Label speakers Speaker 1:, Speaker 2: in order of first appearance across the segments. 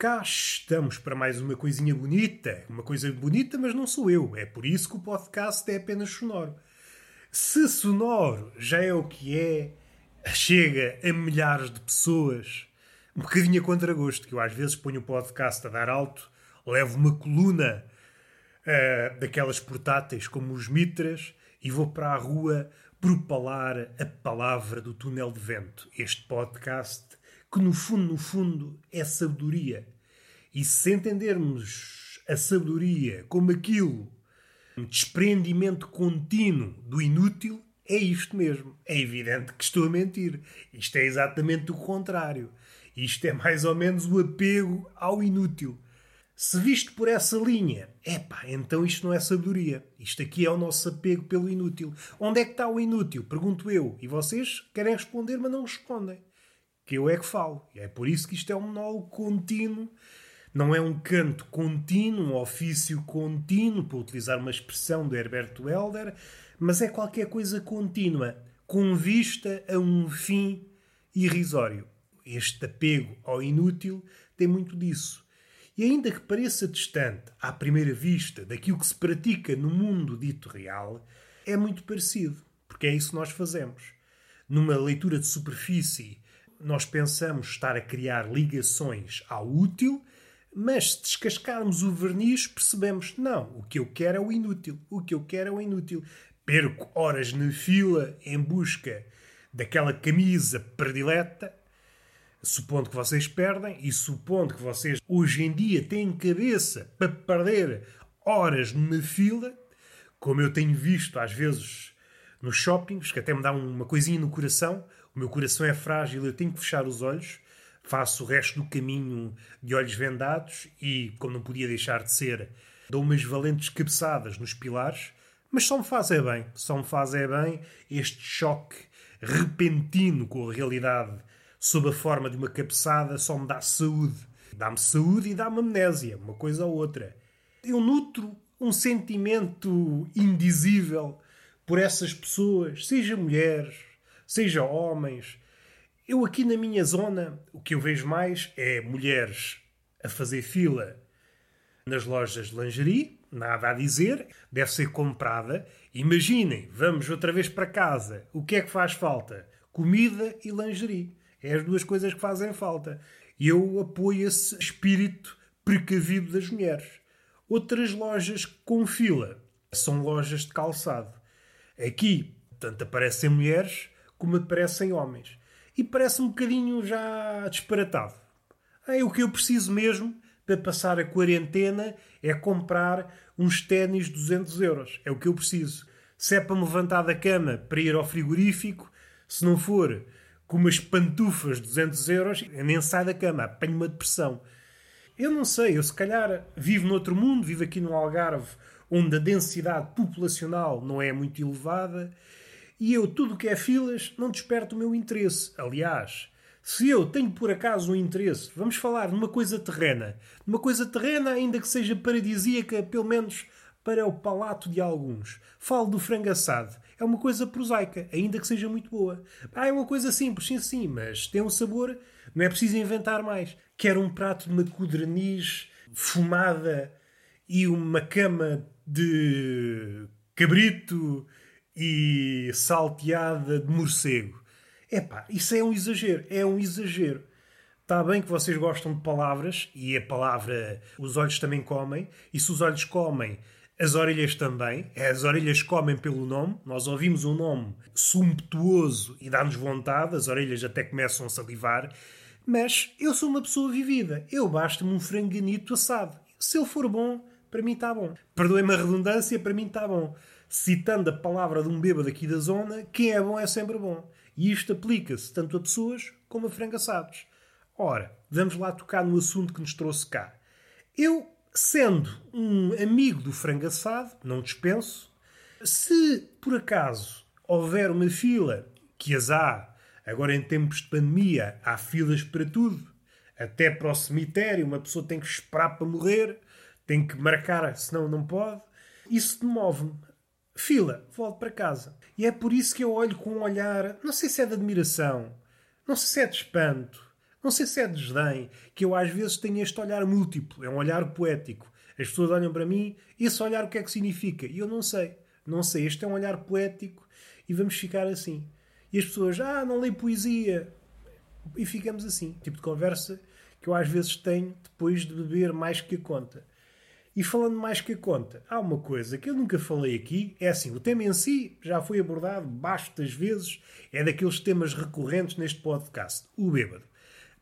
Speaker 1: cá estamos para mais uma coisinha bonita. Uma coisa bonita, mas não sou eu. É por isso que o podcast é apenas sonoro. Se sonoro já é o que é, chega a milhares de pessoas, um bocadinho a contragosto, que eu às vezes ponho o podcast a dar alto, levo uma coluna uh, daquelas portáteis como os mitras e vou para a rua propalar a palavra do túnel de vento. Este podcast que no fundo, no fundo, é sabedoria. E se entendermos a sabedoria como aquilo, um desprendimento contínuo do inútil, é isto mesmo. É evidente que estou a mentir. Isto é exatamente o contrário. Isto é mais ou menos o apego ao inútil. Se visto por essa linha, epá, então isto não é sabedoria. Isto aqui é o nosso apego pelo inútil. Onde é que está o inútil? Pergunto eu. E vocês querem responder, mas não respondem que eu é que falo. E é por isso que isto é um monólogo contínuo, não é um canto contínuo, um ofício contínuo, para utilizar uma expressão do Herberto Helder, mas é qualquer coisa contínua, com vista a um fim irrisório. Este apego ao inútil tem muito disso. E ainda que pareça distante, à primeira vista, daquilo que se pratica no mundo dito real, é muito parecido, porque é isso que nós fazemos. Numa leitura de superfície nós pensamos estar a criar ligações ao útil, mas se descascarmos o verniz, percebemos: não, o que eu quero é o inútil. O que eu quero é o inútil. Perco horas na fila em busca daquela camisa predileta, supondo que vocês perdem e supondo que vocês hoje em dia têm cabeça para perder horas numa fila, como eu tenho visto às vezes nos shoppings, que até me dá uma coisinha no coração o meu coração é frágil, eu tenho que fechar os olhos, faço o resto do caminho de olhos vendados e, como não podia deixar de ser, dou umas valentes cabeçadas nos pilares, mas só me faz é bem, só me faz é bem este choque repentino com a realidade sob a forma de uma cabeçada só me dá saúde. Dá-me saúde e dá-me amnésia, uma coisa ou outra. Eu nutro um sentimento indizível por essas pessoas, seja mulheres, seja homens. Eu aqui na minha zona, o que eu vejo mais é mulheres a fazer fila nas lojas de lingerie, nada a dizer, deve ser comprada. Imaginem, vamos outra vez para casa. O que é que faz falta? Comida e lingerie. É as duas coisas que fazem falta. Eu apoio esse espírito precavido das mulheres. Outras lojas com fila são lojas de calçado. Aqui, tanto aparecem mulheres como aparecem homens. E parece um bocadinho já disparatado. É o que eu preciso mesmo para passar a quarentena é comprar uns ténis de 200 euros. É o que eu preciso. Se é para me levantar da cama para ir ao frigorífico, se não for com umas pantufas de 200 euros, eu nem saio da cama, apanho uma depressão. Eu não sei, eu se calhar vivo noutro mundo, vivo aqui no Algarve, onde a densidade populacional não é muito elevada e eu, tudo o que é filas, não desperta o meu interesse. Aliás, se eu tenho por acaso um interesse, vamos falar numa coisa terrena, numa coisa terrena, ainda que seja paradisíaca, pelo menos para o palato de alguns. Falo do frango assado. É uma coisa prosaica, ainda que seja muito boa. Ah, é uma coisa simples, sim, sim, mas tem um sabor, não é preciso inventar mais. Quero um prato de macudraniz fumada e uma cama de cabrito e salteada de morcego. Epá, isso é um exagero, é um exagero. Está bem que vocês gostam de palavras e a palavra os olhos também comem, e se os olhos comem, as orelhas também. As orelhas comem pelo nome. Nós ouvimos um nome sumptuoso e dá-nos vontade, as orelhas até começam a salivar. Mas eu sou uma pessoa vivida. Eu basta-me um franganito assado. Se ele for bom, para mim está bom. Perdoem-me a redundância, para mim está bom citando a palavra de um bêbado aqui da zona, quem é bom é sempre bom. E isto aplica-se tanto a pessoas como a frangaçados. Ora, vamos lá tocar no assunto que nos trouxe cá. Eu, sendo um amigo do frangaçado, não dispenso, se por acaso houver uma fila, que as há, agora em tempos de pandemia, há filas para tudo, até para o cemitério, uma pessoa tem que esperar para morrer, tem que marcar, senão não pode. Isso demove-me. Fila, volto para casa. E é por isso que eu olho com um olhar, não sei se é de admiração, não sei se é de espanto, Não sei se é desdém, que eu às vezes tenho este olhar múltiplo, é um olhar poético. As pessoas olham para mim, esse olhar o que é que significa? E eu não sei. Não sei, este é um olhar poético e vamos ficar assim. E as pessoas, ah, não leio poesia. E ficamos assim. Tipo de conversa que eu às vezes tenho depois de beber mais que a conta. E falando mais que a conta, há uma coisa que eu nunca falei aqui, é assim, o tema em si já foi abordado bastas vezes, é daqueles temas recorrentes neste podcast, o bêbado.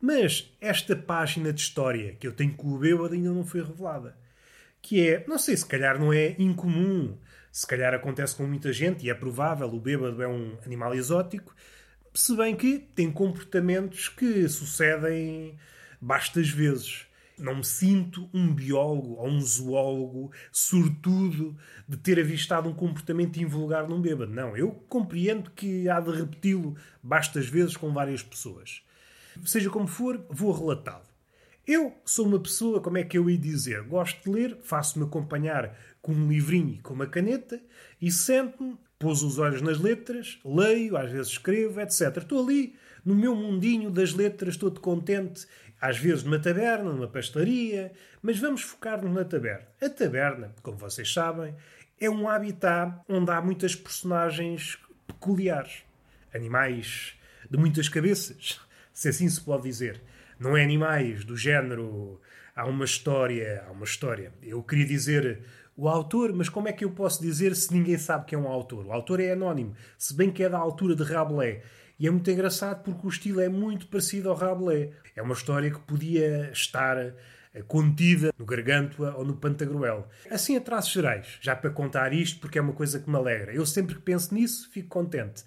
Speaker 1: Mas esta página de história que eu tenho com o bêbado ainda não foi revelada. Que é, não sei, se calhar não é incomum, se calhar acontece com muita gente e é provável, o bêbado é um animal exótico, se bem que tem comportamentos que sucedem bastas vezes. Não me sinto um biólogo ou um zoólogo sortudo de ter avistado um comportamento invulgar num bêbado. Não, eu compreendo que há de repeti-lo bastas vezes com várias pessoas. Seja como for, vou relatá-lo. Eu sou uma pessoa, como é que eu ia dizer? Gosto de ler, faço-me acompanhar com um livrinho e com uma caneta e sento-me, pôs os olhos nas letras, leio, às vezes escrevo, etc. Estou ali no meu mundinho das letras, todo contente, às vezes numa taberna, numa pastelaria, mas vamos focar-nos na taberna. A taberna, como vocês sabem, é um habitat onde há muitas personagens peculiares, animais de muitas cabeças se assim se pode dizer. Não é animais do género. Há uma história. Há uma história. Eu queria dizer o autor, mas como é que eu posso dizer se ninguém sabe que é um autor? O autor é anónimo, se bem que é da altura de Rabelais. E é muito engraçado porque o estilo é muito parecido ao Rabelais. É uma história que podia estar eh, contida no Gargantua ou no Pantagruel. Assim, a traços gerais, já para contar isto, porque é uma coisa que me alegra. Eu sempre que penso nisso, fico contente.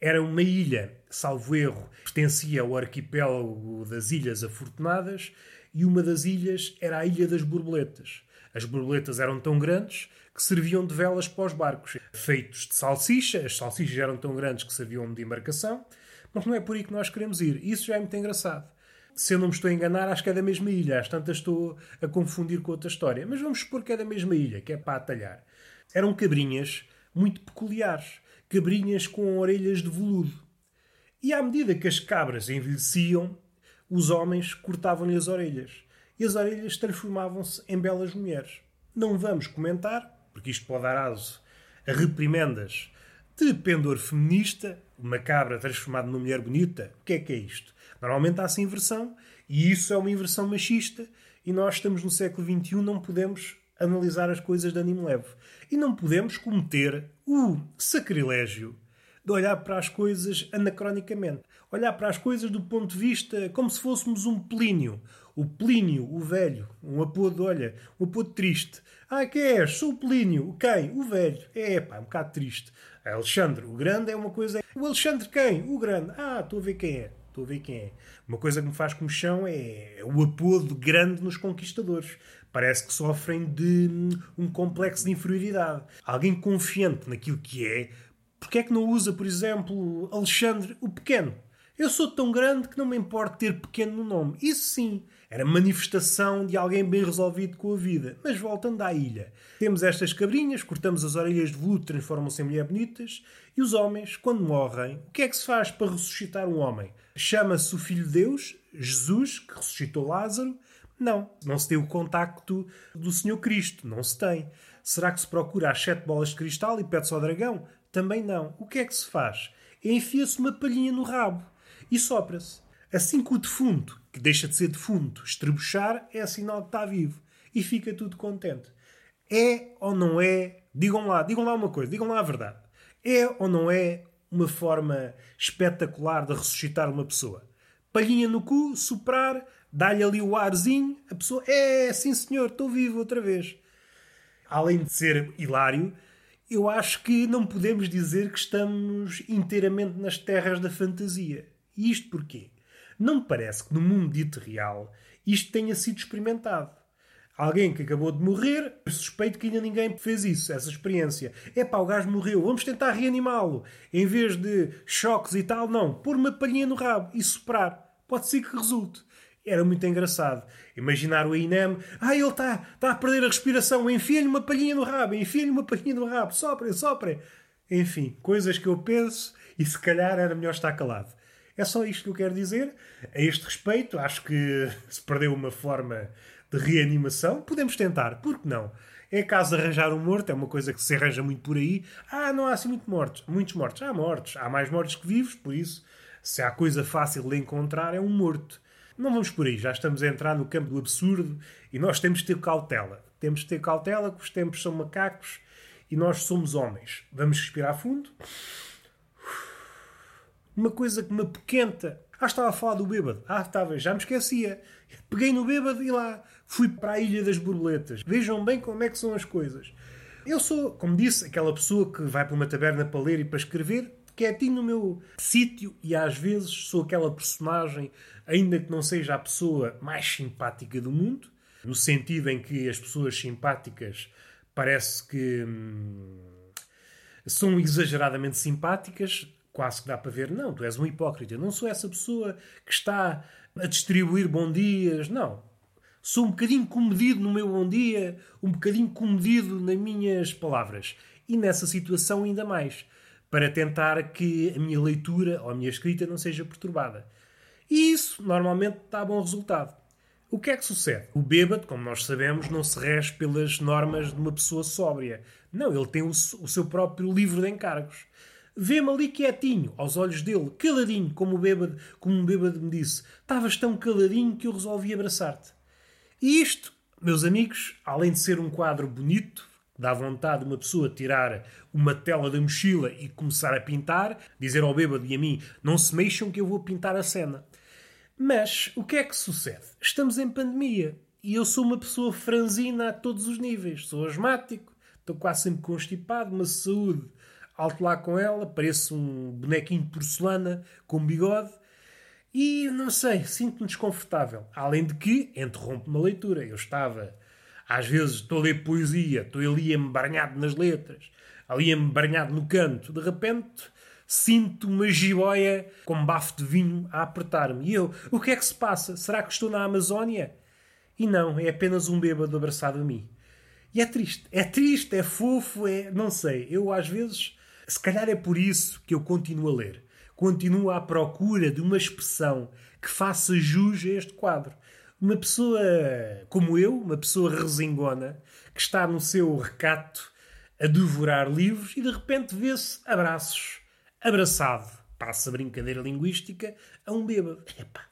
Speaker 1: Era uma ilha, salvo erro, pertencia ao arquipélago das Ilhas Afortunadas e uma das ilhas era a Ilha das Borboletas. As borboletas eram tão grandes que serviam de velas para os barcos, feitos de salsicha. As salsichas eram tão grandes que serviam de embarcação, mas não é por aí que nós queremos ir. Isso já é muito engraçado. Se eu não me estou a enganar, acho que é da mesma ilha. Às tantas estou a confundir com outra história. Mas vamos supor que é da mesma ilha, que é para atalhar. Eram cabrinhas muito peculiares cabrinhas com orelhas de veludo. E à medida que as cabras envelheciam, os homens cortavam-lhe as orelhas. E as orelhas transformavam-se em belas mulheres. Não vamos comentar, porque isto pode dar aso a reprimendas de pendor feminista, uma cabra transformada numa mulher bonita. O que é que é isto? Normalmente há essa inversão, e isso é uma inversão machista, e nós estamos no século XXI, não podemos analisar as coisas de ânimo leve. E não podemos cometer o sacrilégio de olhar para as coisas anacronicamente. Olhar para as coisas do ponto de vista como se fôssemos um Plínio. O Plínio, o velho, um apodo, olha, um apodo triste. Ah, quem és? Sou o Plínio. Quem? O velho. É, pá, um bocado triste. Alexandre, o grande é uma coisa. O Alexandre quem? O grande. Ah, estou a ver quem é. Estou a ver quem é. Uma coisa que me faz comichão é o apodo grande nos conquistadores parece que sofrem de hum, um complexo de inferioridade. Alguém confiante naquilo que é, porque é que não usa, por exemplo, Alexandre o Pequeno? Eu sou tão grande que não me importa ter pequeno no nome. Isso sim, era manifestação de alguém bem resolvido com a vida. Mas voltando à ilha. Temos estas cabrinhas, cortamos as orelhas de veludo, transformam-se em mulher bonitas. E os homens, quando morrem, o que é que se faz para ressuscitar um homem? Chama-se o Filho de Deus, Jesus, que ressuscitou Lázaro, não, não se tem o contacto do Senhor Cristo, não se tem. Será que se procura as sete bolas de cristal e pede-se ao dragão? Também não. O que é que se faz? Enfia-se uma palhinha no rabo e sopra-se. Assim que o defunto, que deixa de ser defunto, estrebuchar, é sinal que está vivo. E fica tudo contente. É ou não é? Digam lá, digam lá uma coisa, digam lá a verdade. É ou não é uma forma espetacular de ressuscitar uma pessoa? Palhinha no cu, soprar, dá-lhe ali o arzinho, a pessoa, é, sim senhor, estou vivo outra vez. Além de ser hilário, eu acho que não podemos dizer que estamos inteiramente nas terras da fantasia. E isto porquê? Não me parece que no mundo dito real isto tenha sido experimentado. Alguém que acabou de morrer, suspeito que ainda ninguém fez isso, essa experiência. É pá, o gajo morreu, vamos tentar reanimá-lo. Em vez de choques e tal, não. Pôr uma palhinha no rabo e soprar. Pode ser que resulte era muito engraçado. Imaginar o INEM, ah, ele está tá a perder a respiração, enfia-lhe uma palhinha no rabo, enfia-lhe uma palhinha no rabo, soprem, soprem. Enfim, coisas que eu penso e se calhar era melhor estar calado. É só isto que eu quero dizer. A este respeito, acho que se perdeu uma forma de reanimação. Podemos tentar, por que não? É caso de arranjar um morto, é uma coisa que se arranja muito por aí. Ah, não há assim muito mortos. muitos mortos. Há mortos. Há mais mortos que vivos, por isso, se há coisa fácil de encontrar, é um morto. Não vamos por aí, já estamos a entrar no campo do absurdo e nós temos de ter cautela. Temos de ter cautela que os tempos são macacos e nós somos homens. Vamos respirar fundo. Uma coisa que me apoquenta. Ah, estava a falar do bêbado. Ah, estava, já me esquecia. Peguei no bêbado e lá fui para a Ilha das Borboletas. Vejam bem como é que são as coisas. Eu sou, como disse, aquela pessoa que vai para uma taberna para ler e para escrever, quietinho no meu sítio e às vezes sou aquela personagem, ainda que não seja a pessoa mais simpática do mundo, no sentido em que as pessoas simpáticas parece que hum, são exageradamente simpáticas, quase que dá para ver, não, tu és um hipócrita, eu não sou essa pessoa que está a distribuir bom dias, não. Sou um bocadinho comedido no meu bom dia, um bocadinho comedido nas minhas palavras. E nessa situação ainda mais, para tentar que a minha leitura ou a minha escrita não seja perturbada. E isso normalmente dá bom resultado. O que é que sucede? O bêbado, como nós sabemos, não se rege pelas normas de uma pessoa sóbria. Não, ele tem o, o seu próprio livro de encargos. Vê-me ali quietinho, aos olhos dele, caladinho, como o bêbado, como um bêbado me disse. Estavas tão caladinho que eu resolvi abraçar-te. E isto, meus amigos, além de ser um quadro bonito, dá vontade de uma pessoa tirar uma tela da mochila e começar a pintar, dizer ao bêbado e a mim: não se mexam que eu vou pintar a cena. Mas o que é que sucede? Estamos em pandemia e eu sou uma pessoa franzina a todos os níveis. Sou asmático, estou quase sempre constipado, uma saúde alto lá com ela, pareço um bonequinho de porcelana com bigode. E não sei, sinto-me desconfortável. Além de que interrompe uma leitura. Eu estava, às vezes, estou a ler poesia, estou ali embarnhado nas letras, ali embarnhado no canto. De repente, sinto uma jiboia com bafo de vinho a apertar-me. E eu, o que é que se passa? Será que estou na Amazónia? E não, é apenas um bêbado abraçado a mim. E é triste. É triste, é fofo, é. Não sei. Eu, às vezes, se calhar é por isso que eu continuo a ler. Continuo à procura de uma expressão que faça jus a este quadro. Uma pessoa como eu, uma pessoa resingona, que está no seu recato a devorar livros e de repente vê-se abraços, abraçado, passa a brincadeira linguística, a um bêbado. Epá,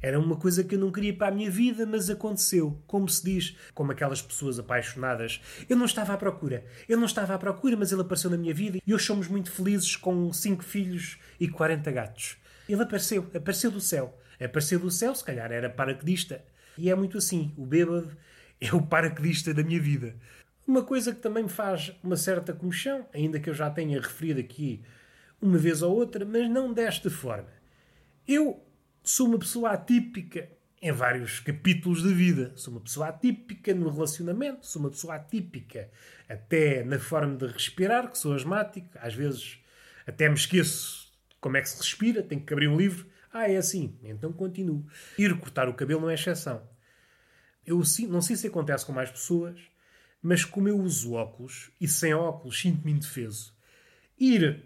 Speaker 1: era uma coisa que eu não queria para a minha vida, mas aconteceu. Como se diz, como aquelas pessoas apaixonadas. Eu não estava à procura. Eu não estava à procura, mas ele apareceu na minha vida e hoje somos muito felizes com cinco filhos e 40 gatos. Ele apareceu, apareceu do céu. Apareceu do céu, se calhar era paraquedista. E é muito assim. O bêbado é o paraquedista da minha vida. Uma coisa que também me faz uma certa comichão, ainda que eu já tenha referido aqui uma vez ou outra, mas não desta forma. Eu sou uma pessoa atípica em vários capítulos da vida. Sou uma pessoa atípica no relacionamento, sou uma pessoa atípica até na forma de respirar, que sou asmático. Às vezes até me esqueço como é que se respira, tenho que abrir um livro. Ah, é assim, então continuo. Ir cortar o cabelo não é exceção. Eu não sei se acontece com mais pessoas, mas como eu uso óculos e sem óculos sinto-me indefeso, ir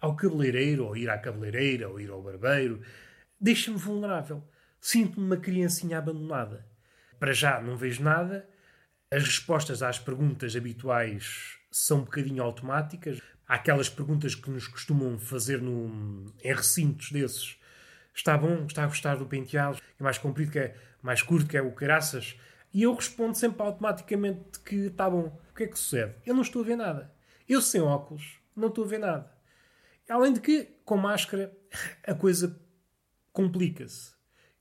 Speaker 1: ao cabeleireiro, ou ir à cabeleireira, ou ir ao barbeiro, deixa-me vulnerável. Sinto-me uma criancinha abandonada. Para já não vejo nada. As respostas às perguntas habituais são um bocadinho automáticas. Há aquelas perguntas que nos costumam fazer no, em recintos desses. Está bom? Está a gostar do penteado? É mais comprido que é mais curto que é o caraças? E eu respondo sempre automaticamente que está bom. O que é que sucede? Eu não estou a ver nada. Eu sem óculos não estou a ver nada. Além de que, com máscara, a coisa complica-se.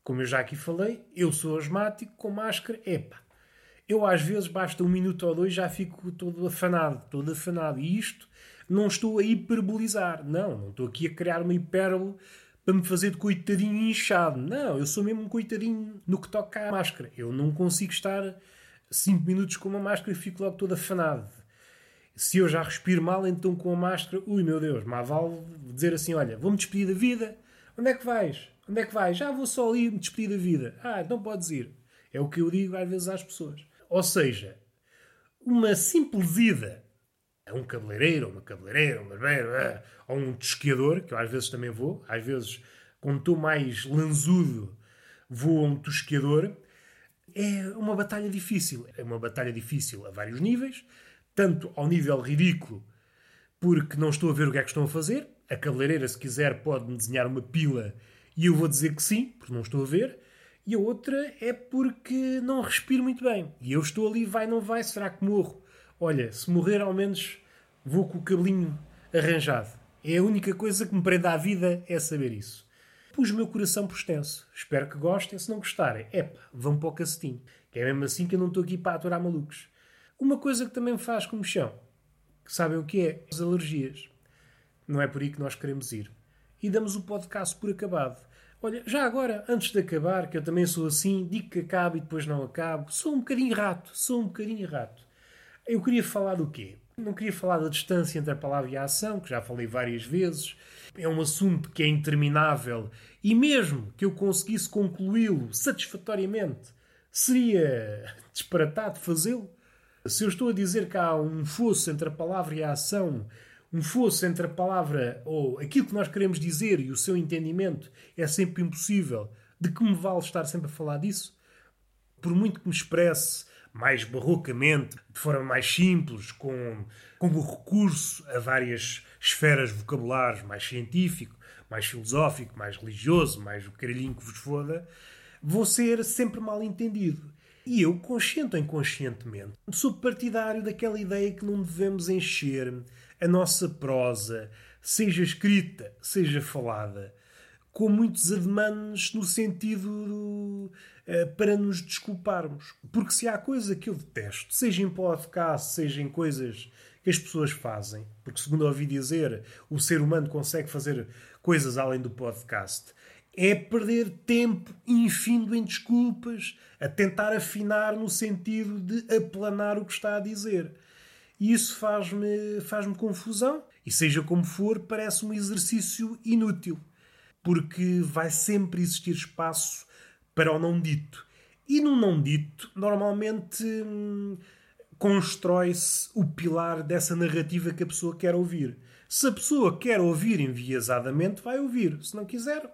Speaker 1: Como eu já aqui falei, eu sou asmático com máscara, epa. Eu às vezes basta um minuto ou dois já fico todo afanado, todo afanado. E isto não estou a hiperbolizar. Não, não estou aqui a criar uma hipérbole para me fazer de coitadinho inchado. Não, eu sou mesmo um coitadinho no que toca à máscara. Eu não consigo estar 5 minutos com uma máscara e fico logo todo afanado. Se eu já respiro mal, então com a máscara, ui meu Deus, má vale dizer assim: olha, vou-me despedir da vida, onde é que vais? Onde é que vais? Já vou só ali me despedir da vida. Ah, não podes ir. É o que eu digo às vezes às pessoas. Ou seja, uma simples ida a um cabeleireiro, uma cabeleireira, um barbeiro, ou um tosquiador, que eu às vezes também vou, às vezes quando estou mais lanzudo, vou a um tosqueador. É uma batalha difícil. É uma batalha difícil a vários níveis, tanto ao nível ridículo, porque não estou a ver o que é que estão a fazer. A cabeleireira, se quiser, pode-me desenhar uma pila e eu vou dizer que sim, porque não estou a ver. E a outra é porque não respiro muito bem. E eu estou ali, vai, não vai, será que morro? Olha, se morrer, ao menos vou com o cabelinho arranjado. É a única coisa que me prende à vida é saber isso. Pus o meu coração por extenso. Espero que gostem. Se não gostarem, epa, vão para o cacetinho. Que é mesmo assim que eu não estou aqui para aturar malucos. Uma coisa que também me faz chão, que sabem o que é? As alergias. Não é por aí que nós queremos ir. E damos o podcast por acabado. Olha, já agora, antes de acabar, que eu também sou assim, digo que acabo e depois não acabo, sou um bocadinho rato, sou um bocadinho rato. Eu queria falar do quê? Não queria falar da distância entre a palavra e a ação, que já falei várias vezes. É um assunto que é interminável e mesmo que eu conseguisse concluí-lo satisfatoriamente, seria disparatado fazê-lo. Se eu estou a dizer que há um fosso entre a palavra e a ação, um fosso entre a palavra ou aquilo que nós queremos dizer e o seu entendimento é sempre impossível, de que me vale estar sempre a falar disso? Por muito que me expresse mais barrocamente, de forma mais simples, com, com o recurso a várias esferas vocabulares, mais científico, mais filosófico, mais religioso, mais o caralhinho que vos foda, vou ser sempre mal entendido. E eu, consciente ou inconscientemente, sou partidário daquela ideia que não devemos encher a nossa prosa, seja escrita, seja falada, com muitos ademanes no sentido do, uh, para nos desculparmos. Porque se há coisa que eu detesto, seja em podcast, seja em coisas que as pessoas fazem, porque segundo ouvi dizer, o ser humano consegue fazer coisas além do podcast, é perder tempo infindo em desculpas, a tentar afinar no sentido de aplanar o que está a dizer. E isso faz-me faz confusão. E seja como for, parece um exercício inútil. Porque vai sempre existir espaço para o não dito. E no não dito, normalmente hum, constrói-se o pilar dessa narrativa que a pessoa quer ouvir. Se a pessoa quer ouvir enviesadamente, vai ouvir. Se não quiser,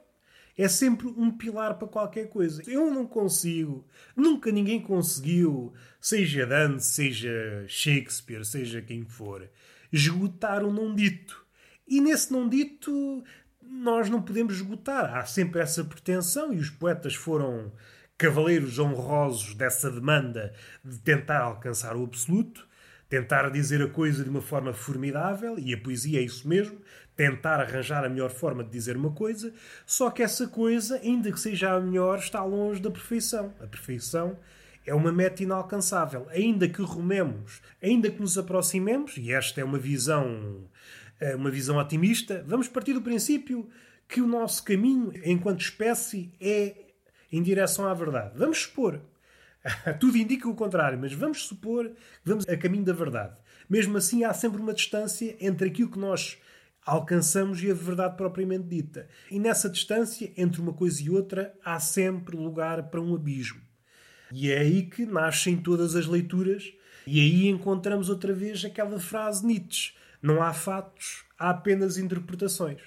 Speaker 1: é sempre um pilar para qualquer coisa. Eu não consigo, nunca ninguém conseguiu, seja Dante, seja Shakespeare, seja quem for, esgotar o não dito. E nesse não dito nós não podemos esgotar. Há sempre essa pretensão e os poetas foram cavaleiros honrosos dessa demanda de tentar alcançar o absoluto, tentar dizer a coisa de uma forma formidável, e a poesia é isso mesmo, tentar arranjar a melhor forma de dizer uma coisa, só que essa coisa, ainda que seja a melhor, está longe da perfeição. A perfeição é uma meta inalcançável. Ainda que rumemos, ainda que nos aproximemos, e esta é uma visão, eh, uma visão otimista, vamos partir do princípio que o nosso caminho, enquanto espécie, é em direção à verdade. Vamos supor. Tudo indica o contrário, mas vamos supor que vamos a caminho da verdade. Mesmo assim, há sempre uma distância entre aquilo que nós alcançamos a verdade propriamente dita. E nessa distância, entre uma coisa e outra, há sempre lugar para um abismo. E é aí que nascem todas as leituras, e aí encontramos outra vez aquela frase Nietzsche: não há fatos, há apenas interpretações.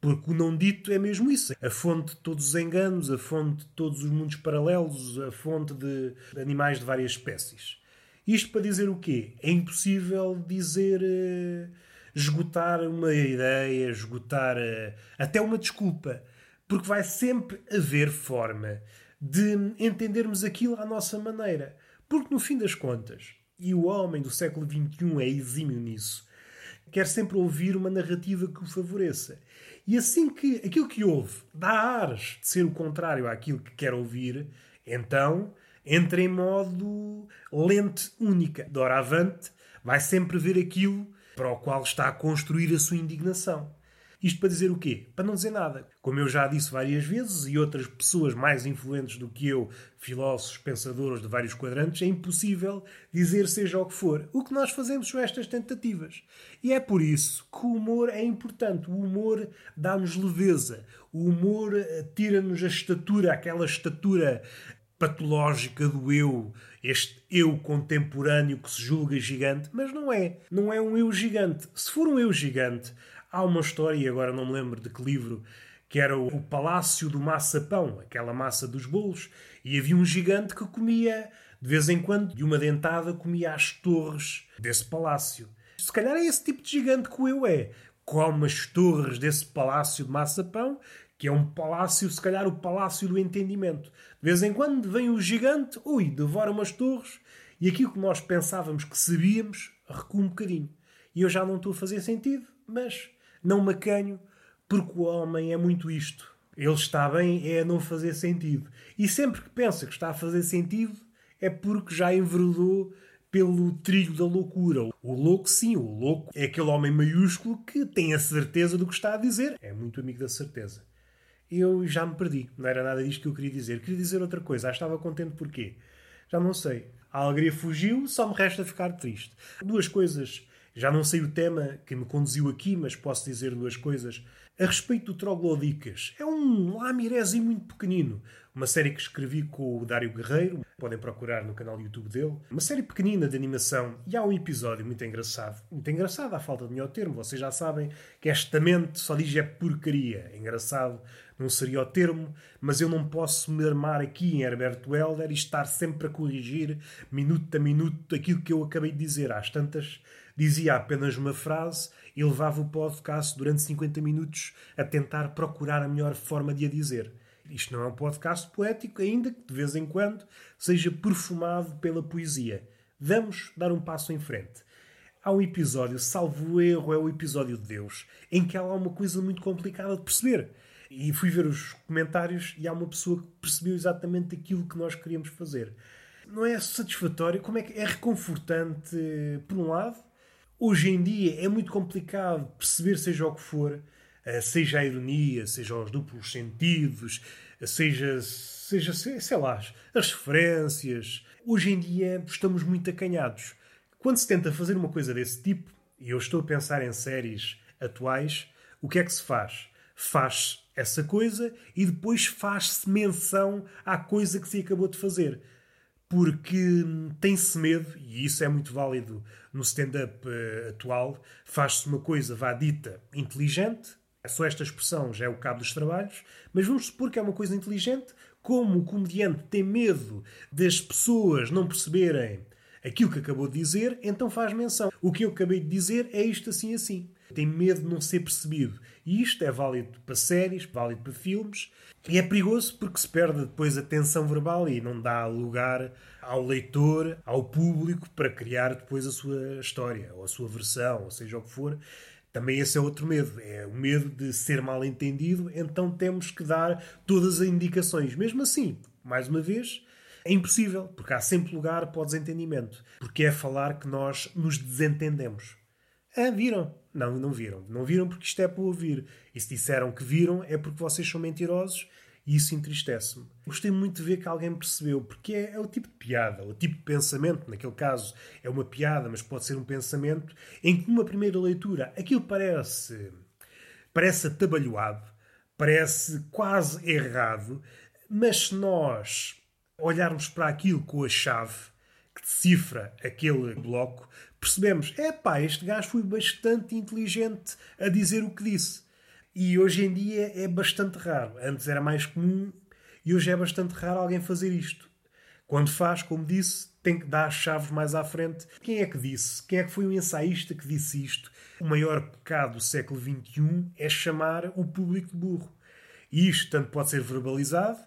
Speaker 1: Porque o não dito é mesmo isso. A fonte de todos os enganos, a fonte de todos os mundos paralelos, a fonte de animais de várias espécies. Isto para dizer o quê? É impossível dizer. Uh esgotar uma ideia, esgotar uh, até uma desculpa, porque vai sempre haver forma de entendermos aquilo à nossa maneira. Porque no fim das contas, e o homem do século XXI é exímio nisso, quer sempre ouvir uma narrativa que o favoreça. E assim que aquilo que ouve dá ares de ser o contrário àquilo que quer ouvir, então entra em modo lente única. Doravante, vai sempre ver aquilo para o qual está a construir a sua indignação. Isto para dizer o quê? Para não dizer nada. Como eu já disse várias vezes, e outras pessoas mais influentes do que eu, filósofos, pensadores de vários quadrantes, é impossível dizer seja o que for. O que nós fazemos são estas tentativas. E é por isso que o humor é importante. O humor dá-nos leveza. O humor eh, tira-nos a estatura, aquela estatura patológica do eu, este eu contemporâneo que se julga gigante, mas não é. Não é um eu gigante. Se for um eu gigante, há uma história, e agora não me lembro de que livro, que era o, palácio do maçapão, aquela massa dos bolos, e havia um gigante que comia, de vez em quando, de uma dentada, comia as torres desse palácio. Se calhar é esse tipo de gigante que o eu é. Come as torres desse palácio de maçapão, que é um palácio, se calhar o palácio do entendimento. De vez em quando vem o gigante, ui, devora umas torres, e aquilo que nós pensávamos que sabíamos, recua um bocadinho. E eu já não estou a fazer sentido, mas não me acanho, porque o homem é muito isto. Ele está bem é a não fazer sentido. E sempre que pensa que está a fazer sentido, é porque já enveredou pelo trilho da loucura. O louco, sim, o louco é aquele homem maiúsculo que tem a certeza do que está a dizer. É muito amigo da certeza. Eu já me perdi. Não era nada disto que eu queria dizer. Queria dizer outra coisa. Ah, estava contente porquê? Já não sei. A alegria fugiu, só me resta ficar triste. Duas coisas. Já não sei o tema que me conduziu aqui, mas posso dizer duas coisas. A respeito do Troglodicas, é um lamirézinho muito pequenino. Uma série que escrevi com o Dário Guerreiro, podem procurar no canal YouTube dele. Uma série pequenina de animação e há um episódio muito engraçado. Muito engraçado, à falta de melhor termo. Vocês já sabem que esta mente só diz é porcaria. É engraçado não seria o termo, mas eu não posso me armar aqui em Herberto Helder e estar sempre a corrigir, minuto a minuto, aquilo que eu acabei de dizer. Às tantas, dizia apenas uma frase e levava o podcast durante 50 minutos a tentar procurar a melhor forma de a dizer. Isto não é um podcast poético, ainda que de vez em quando seja perfumado pela poesia. Vamos dar um passo em frente. Há um episódio, salvo erro, é o episódio de Deus, em que há uma coisa muito complicada de perceber. E fui ver os comentários e há uma pessoa que percebeu exatamente aquilo que nós queríamos fazer. Não é satisfatório, como é que é reconfortante, por um lado. Hoje em dia é muito complicado perceber, seja o que for, eh, seja a ironia, seja os duplos sentidos, seja, seja sei lá, as referências. Hoje em dia estamos muito acanhados. Quando se tenta fazer uma coisa desse tipo, e eu estou a pensar em séries atuais, o que é que se faz? Faz essa coisa e depois faz-se menção à coisa que se acabou de fazer. Porque tem-se medo, e isso é muito válido no stand-up uh, atual, faz-se uma coisa, vá dita, inteligente, só esta expressão já é o cabo dos trabalhos, mas vamos supor que é uma coisa inteligente, como o comediante tem medo das pessoas não perceberem aquilo que acabou de dizer, então faz menção. O que eu acabei de dizer é isto assim assim. Tem medo de não ser percebido. E isto é válido para séries, válido para filmes. E é perigoso porque se perde depois a tensão verbal e não dá lugar ao leitor, ao público, para criar depois a sua história, ou a sua versão, ou seja o que for. Também esse é outro medo, é o medo de ser mal entendido, então temos que dar todas as indicações. Mesmo assim, mais uma vez, é impossível, porque há sempre lugar para o desentendimento. Porque é falar que nós nos desentendemos. Ah, viram? Não, não viram. Não viram porque isto é para ouvir. E se disseram que viram é porque vocês são mentirosos e isso entristece-me. Gostei muito de ver que alguém percebeu, porque é, é, o tipo de piada, o tipo de pensamento, naquele caso é uma piada, mas pode ser um pensamento, em que numa primeira leitura aquilo parece, parece atabalhoado, parece quase errado, mas se nós olharmos para aquilo com a chave que decifra aquele bloco, percebemos: é pá, este gajo foi bastante inteligente a dizer o que disse. E hoje em dia é bastante raro. Antes era mais comum e hoje é bastante raro alguém fazer isto. Quando faz, como disse, tem que dar as chaves mais à frente. Quem é que disse? Quem é que foi o ensaísta que disse isto? O maior pecado do século XXI é chamar o público de burro. E isto tanto pode ser verbalizado,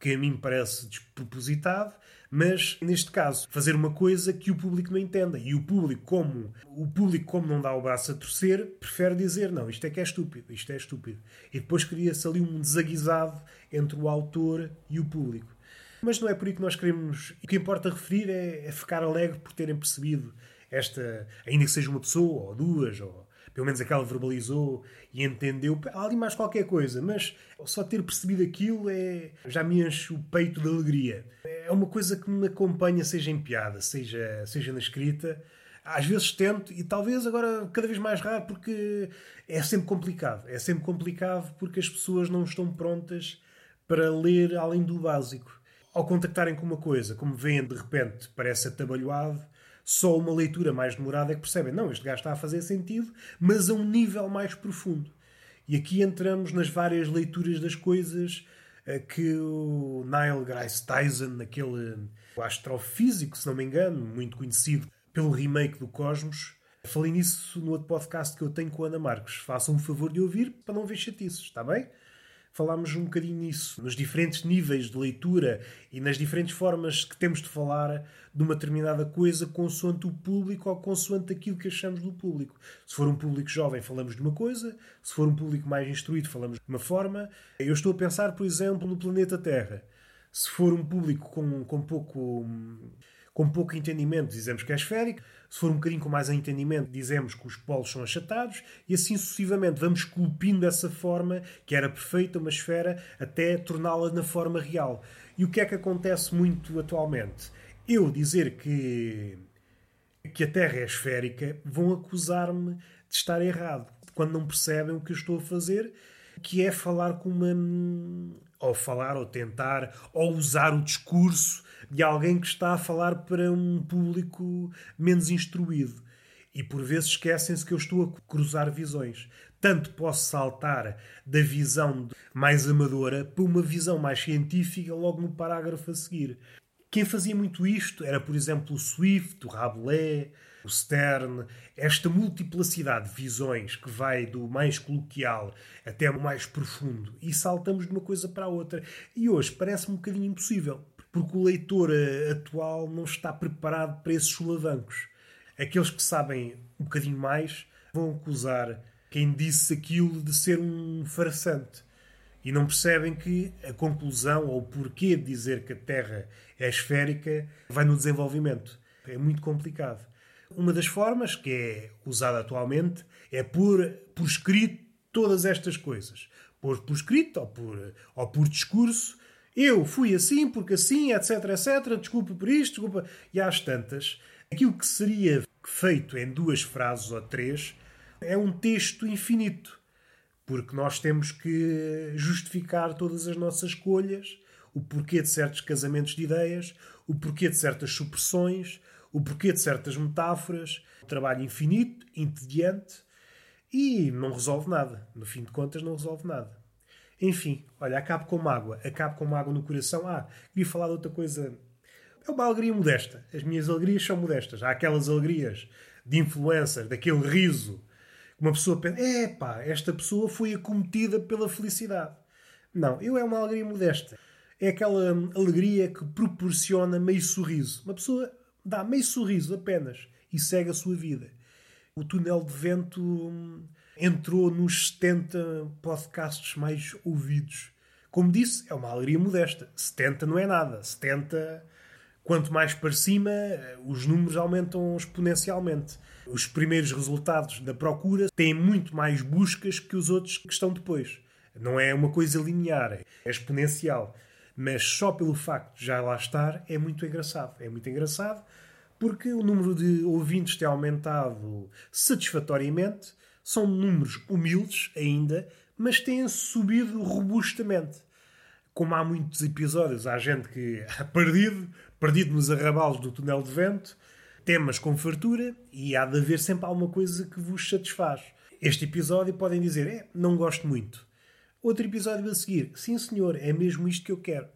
Speaker 1: que a mim parece despropositado, mas neste caso fazer uma coisa que o público não entenda. E o público como o público como não dá o braço a torcer prefere dizer não isto é que é estúpido isto é estúpido. E depois cria-se ali um desaguisado entre o autor e o público. Mas não é por aí que nós queremos. O que importa referir é, é ficar alegre por terem percebido esta ainda que seja uma pessoa ou duas ou pelo menos aquela verbalizou e entendeu. Há ali mais qualquer coisa, mas só ter percebido aquilo é já me enche o peito de alegria. É uma coisa que me acompanha, seja em piada, seja, seja na escrita. Às vezes tento, e talvez agora cada vez mais raro, porque é sempre complicado. É sempre complicado porque as pessoas não estão prontas para ler além do básico. Ao contactarem com uma coisa, como veem de repente, parece atabalhoado, só uma leitura mais demorada é que percebem, não, este gajo está a fazer sentido, mas a um nível mais profundo. E aqui entramos nas várias leituras das coisas eh, que o Neil deGrasse Tyson, aquele astrofísico, se não me engano, muito conhecido pelo remake do Cosmos, falei nisso no outro podcast que eu tenho com a Ana Marques. Façam um favor de ouvir para não ver chatices, está bem? Falámos um bocadinho nisso, nos diferentes níveis de leitura e nas diferentes formas que temos de falar de uma determinada coisa consoante o público ou consoante aquilo que achamos do público. Se for um público jovem, falamos de uma coisa, se for um público mais instruído, falamos de uma forma. Eu estou a pensar, por exemplo, no planeta Terra. Se for um público com, com pouco com pouco entendimento, dizemos que é esférico. Se for um bocadinho com mais entendimento, dizemos que os polos são achatados. E assim sucessivamente. Vamos esculpindo essa forma, que era perfeita, uma esfera, até torná-la na forma real. E o que é que acontece muito atualmente? Eu dizer que, que a Terra é esférica, vão acusar-me de estar errado. Quando não percebem o que eu estou a fazer, que é falar com uma. ou falar, ou tentar, ou usar o discurso de alguém que está a falar para um público menos instruído. E por vezes esquecem-se que eu estou a cruzar visões. Tanto posso saltar da visão mais amadora para uma visão mais científica logo no parágrafo a seguir. Quem fazia muito isto era, por exemplo, o Swift, o Rabelais, o Stern, esta multiplicidade de visões que vai do mais coloquial até o mais profundo e saltamos de uma coisa para a outra. E hoje parece-me um bocadinho impossível porque o leitor eh, atual não está preparado para esses solavancos. Aqueles que sabem um bocadinho mais vão acusar quem disse aquilo de ser um farsante e não percebem que a conclusão ou o porquê de dizer que a Terra é esférica vai no desenvolvimento. É muito complicado. Uma das formas que é usada atualmente é pôr por escrito todas estas coisas. Pôr por escrito ou por, ou por discurso eu fui assim, porque assim, etc, etc, desculpa por isto, desculpa. E às tantas, aquilo que seria feito em duas frases ou três é um texto infinito. Porque nós temos que justificar todas as nossas escolhas, o porquê de certos casamentos de ideias, o porquê de certas supressões, o porquê de certas metáforas. Trabalho infinito, entediante e não resolve nada. No fim de contas, não resolve nada. Enfim, olha, acabo com mágoa, acabo com mágoa no coração. Ah, queria falar de outra coisa. É uma alegria modesta. As minhas alegrias são modestas. Há aquelas alegrias de influencer, daquele riso, que uma pessoa pensa: é pá, esta pessoa foi acometida pela felicidade. Não, eu é uma alegria modesta. É aquela alegria que proporciona meio sorriso. Uma pessoa dá meio sorriso apenas e segue a sua vida. O túnel de vento hum, entrou nos 70 podcasts mais ouvidos. Como disse, é uma alegria modesta. 70 não é nada. 70, quanto mais para cima, os números aumentam exponencialmente. Os primeiros resultados da procura têm muito mais buscas que os outros que estão depois. Não é uma coisa linear, é exponencial. Mas só pelo facto de já lá estar é muito engraçado. É muito engraçado porque o número de ouvintes tem aumentado satisfatoriamente são números humildes ainda, mas têm subido robustamente. Como há muitos episódios, há gente que é perdido, perdido nos arrabalos do túnel de vento, temas com fartura e há de haver sempre alguma coisa que vos satisfaz. Este episódio podem dizer, é, não gosto muito. Outro episódio a seguir, sim senhor, é mesmo isto que eu quero.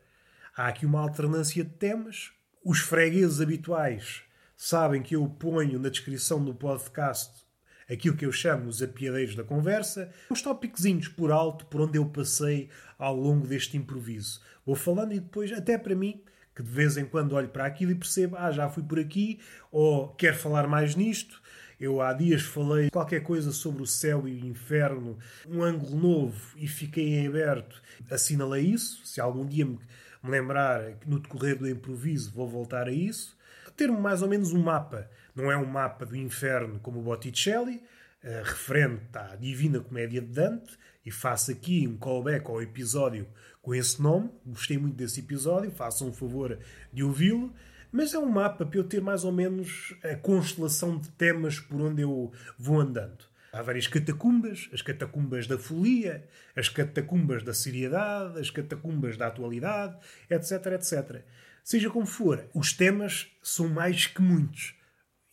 Speaker 1: Há aqui uma alternância de temas. Os fregueses habituais sabem que eu ponho na descrição do podcast aquilo que eu chamo os apiadeiros da conversa, uns tópicozinhos por alto por onde eu passei ao longo deste improviso. Vou falando e depois, até para mim, que de vez em quando olho para aquilo e percebo, ah, já fui por aqui, ou quero falar mais nisto. Eu há dias falei qualquer coisa sobre o céu e o inferno, um ângulo novo, e fiquei em aberto. Assinalei isso. Se algum dia me lembrar que no decorrer do improviso vou voltar a isso. Ter mais ou menos um mapa não é um mapa do inferno como o Botticelli, uh, referente à Divina Comédia de Dante, e faço aqui um callback ao episódio com esse nome. Gostei muito desse episódio, façam um favor de ouvi-lo. Mas é um mapa para eu ter mais ou menos a constelação de temas por onde eu vou andando. Há várias catacumbas, as catacumbas da folia, as catacumbas da seriedade, as catacumbas da atualidade, etc, etc. Seja como for, os temas são mais que muitos.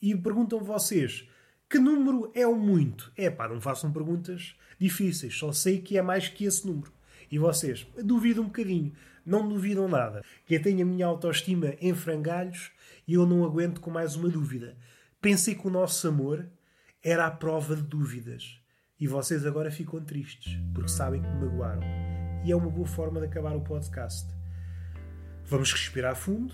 Speaker 1: E perguntam vocês: Que número é o muito? É pá, não façam perguntas difíceis. Só sei que é mais que esse número. E vocês? Duvido um bocadinho. Não duvidam nada. Que eu tenho a minha autoestima em frangalhos e eu não aguento com mais uma dúvida. Pensei que o nosso amor era a prova de dúvidas. E vocês agora ficam tristes, porque sabem que me magoaram. E é uma boa forma de acabar o podcast. Vamos respirar fundo.